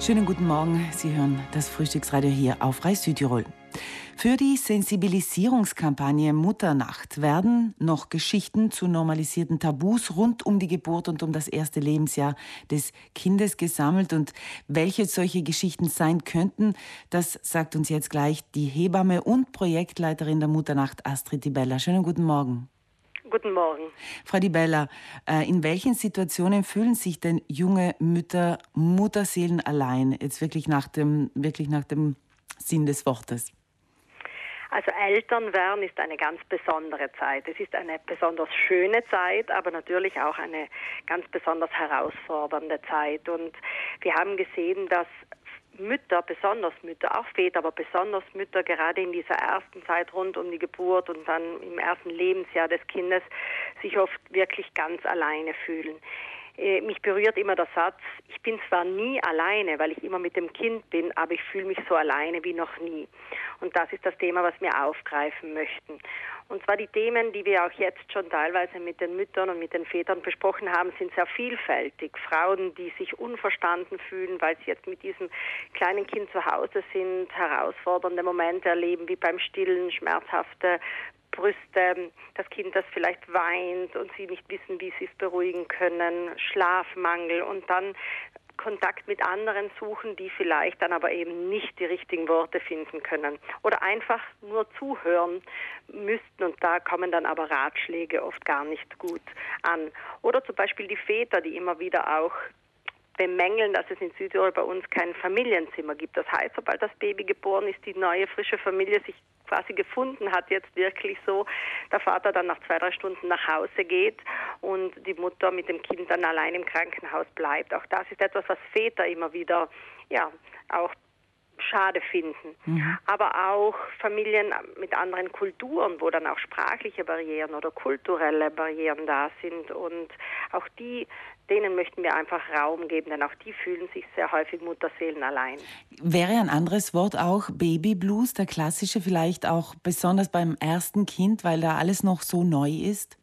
Schönen guten Morgen. Sie hören das Frühstücksradio hier auf Reis Südtirol. Für die Sensibilisierungskampagne Mutternacht werden noch Geschichten zu normalisierten Tabus rund um die Geburt und um das erste Lebensjahr des Kindes gesammelt. Und welche solche Geschichten sein könnten, das sagt uns jetzt gleich die Hebamme und Projektleiterin der Mutternacht Astrid Dibella. Schönen guten Morgen. Guten Morgen. Frau Di Bella, äh, in welchen Situationen fühlen sich denn junge Mütter, Mutterseelen allein, jetzt wirklich nach dem, wirklich nach dem Sinn des Wortes? Also Eltern werden ist eine ganz besondere Zeit. Es ist eine besonders schöne Zeit, aber natürlich auch eine ganz besonders herausfordernde Zeit. Und wir haben gesehen, dass Mütter, besonders Mütter, auch Väter, aber besonders Mütter gerade in dieser ersten Zeit rund um die Geburt und dann im ersten Lebensjahr des Kindes sich oft wirklich ganz alleine fühlen. Äh, mich berührt immer der Satz, ich bin zwar nie alleine, weil ich immer mit dem Kind bin, aber ich fühle mich so alleine wie noch nie. Und das ist das Thema, was wir aufgreifen möchten. Und zwar die Themen, die wir auch jetzt schon teilweise mit den Müttern und mit den Vätern besprochen haben, sind sehr vielfältig. Frauen, die sich unverstanden fühlen, weil sie jetzt mit diesem kleinen Kind zu Hause sind, herausfordernde Momente erleben, wie beim Stillen, schmerzhafte Brüste, das Kind, das vielleicht weint und sie nicht wissen, wie sie es beruhigen können, Schlafmangel und dann Kontakt mit anderen suchen, die vielleicht dann aber eben nicht die richtigen Worte finden können oder einfach nur zuhören müssten und da kommen dann aber Ratschläge oft gar nicht gut an. Oder zum Beispiel die Väter, die immer wieder auch bemängeln, dass es in Südtirol bei uns kein Familienzimmer gibt. Das heißt, sobald das Baby geboren ist, die neue frische Familie sich quasi gefunden hat, jetzt wirklich so, der Vater dann nach zwei, drei Stunden nach Hause geht und die Mutter mit dem Kind dann allein im Krankenhaus bleibt. Auch das ist etwas, was Väter immer wieder ja auch schade finden. Mhm. Aber auch Familien mit anderen Kulturen, wo dann auch sprachliche Barrieren oder kulturelle Barrieren da sind und auch die denen möchten wir einfach Raum geben, denn auch die fühlen sich sehr häufig Mutterseelen allein. Wäre ein anderes Wort auch Babyblues, der klassische vielleicht auch besonders beim ersten Kind, weil da alles noch so neu ist?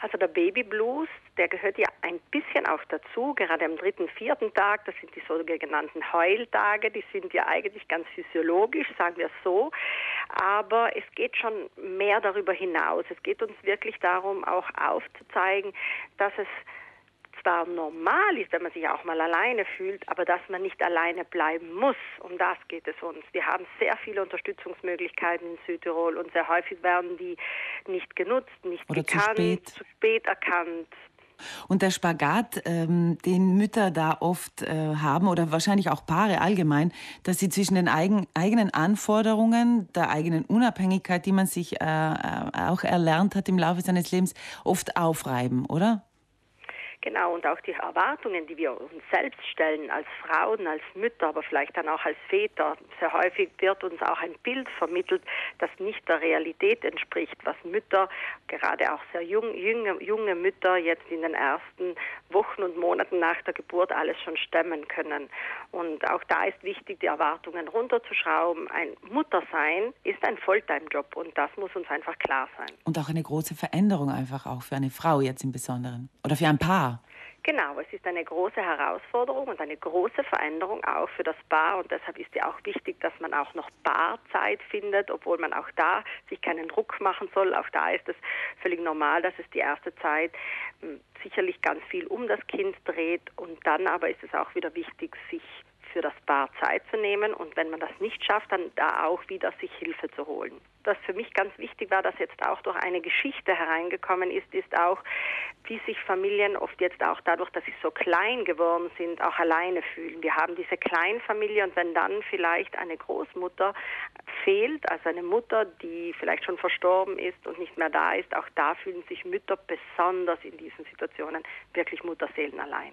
Also der Babyblues, der gehört ja ein bisschen auch dazu, gerade am dritten, vierten Tag, das sind die sogenannten Heultage, die sind ja eigentlich ganz physiologisch, sagen wir so, aber es geht schon mehr darüber hinaus. Es geht uns wirklich darum, auch aufzuzeigen, dass es zwar normal ist, wenn man sich auch mal alleine fühlt, aber dass man nicht alleine bleiben muss. Um das geht es uns. Wir haben sehr viele Unterstützungsmöglichkeiten in Südtirol und sehr häufig werden die nicht genutzt, nicht Oder gekannt, zu spät. zu spät erkannt. Und der Spagat, ähm, den Mütter da oft äh, haben oder wahrscheinlich auch Paare allgemein, dass sie zwischen den eigen, eigenen Anforderungen, der eigenen Unabhängigkeit, die man sich äh, äh auch erlernt hat im Laufe seines Lebens, oft aufreiben, oder? Genau, und auch die Erwartungen, die wir uns selbst stellen als Frauen, als Mütter, aber vielleicht dann auch als Väter. Sehr häufig wird uns auch ein Bild vermittelt, das nicht der Realität entspricht, was Mütter, gerade auch sehr jung, junge, junge Mütter jetzt in den ersten Wochen und Monaten nach der Geburt alles schon stemmen können. Und auch da ist wichtig, die Erwartungen runterzuschrauben. Ein Muttersein ist ein Volltime-Job und das muss uns einfach klar sein. Und auch eine große Veränderung einfach auch für eine Frau jetzt im Besonderen oder für ein Paar. Genau, es ist eine große Herausforderung und eine große Veränderung auch für das Paar und deshalb ist ja auch wichtig, dass man auch noch Paarzeit findet, obwohl man auch da sich keinen Druck machen soll. Auch da ist es völlig normal, dass es die erste Zeit hm, sicherlich ganz viel um das Kind dreht und dann aber ist es auch wieder wichtig, sich für das Paar Zeit zu nehmen und wenn man das nicht schafft, dann da auch wieder sich Hilfe zu holen. Was für mich ganz wichtig war, dass jetzt auch durch eine Geschichte hereingekommen ist, ist auch, wie sich Familien oft jetzt auch dadurch, dass sie so klein geworden sind, auch alleine fühlen. Wir haben diese Kleinfamilie und wenn dann vielleicht eine Großmutter fehlt, also eine Mutter, die vielleicht schon verstorben ist und nicht mehr da ist, auch da fühlen sich Mütter besonders in diesen Situationen wirklich Mutterseelen allein.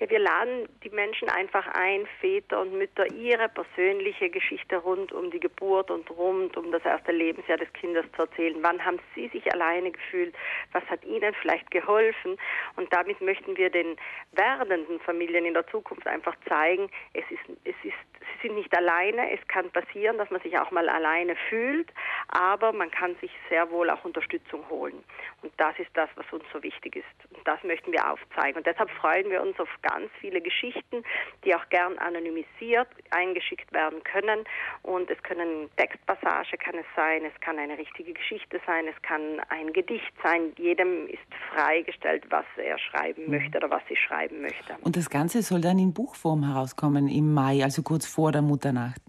Ja, wir laden die Menschen einfach ein, Väter und Mütter, ihre persönliche Geschichte rund um die Geburt und rund um das erste Lebensjahr des Kindes zu erzählen. Wann haben sie sich alleine gefühlt? Was hat ihnen vielleicht geholfen? Und damit möchten wir den werdenden Familien in der Zukunft einfach zeigen, es ist, es ist, sie sind nicht alleine. Es kann passieren, dass man sich auch mal alleine fühlt, aber man kann sich sehr wohl auch Unterstützung holen. Und das ist das, was uns so wichtig ist. Und das möchten wir aufzeigen. Und deshalb freuen wir uns auf ganz viele Geschichten, die auch gern anonymisiert eingeschickt werden können. Und es können Textpassage kann es sein, es kann eine richtige Geschichte sein, es kann ein Gedicht sein. Jedem ist freigestellt, was er schreiben mhm. möchte oder was sie schreiben möchte. Und das Ganze soll dann in Buchform herauskommen im Mai, also kurz vor der Mutternacht.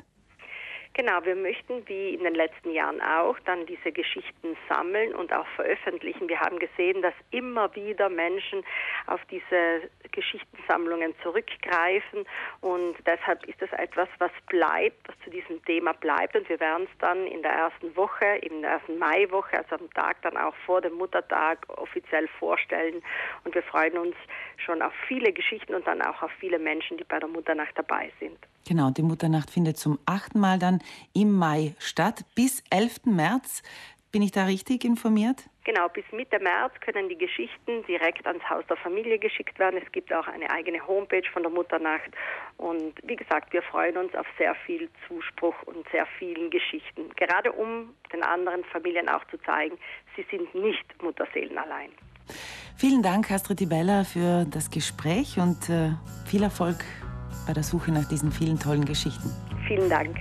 Genau, wir möchten wie in den letzten Jahren auch dann diese Geschichten sammeln und auch veröffentlichen. Wir haben gesehen, dass immer wieder Menschen auf diese Geschichtensammlungen zurückgreifen und deshalb ist das etwas, was bleibt, was zu diesem Thema bleibt und wir werden es dann in der ersten Woche, in der ersten Maiwoche, also am Tag dann auch vor dem Muttertag offiziell vorstellen und wir freuen uns schon auf viele Geschichten und dann auch auf viele Menschen, die bei der Mutternacht dabei sind. Genau, die Mutternacht findet zum achten Mal dann im Mai statt. Bis 11. März. Bin ich da richtig informiert? Genau, bis Mitte März können die Geschichten direkt ans Haus der Familie geschickt werden. Es gibt auch eine eigene Homepage von der Mutternacht. Und wie gesagt, wir freuen uns auf sehr viel Zuspruch und sehr vielen Geschichten. Gerade um den anderen Familien auch zu zeigen, sie sind nicht Mutterseelen allein. Vielen Dank, Astrid Bella, für das Gespräch und äh, viel Erfolg bei der Suche nach diesen vielen tollen Geschichten. Vielen Dank.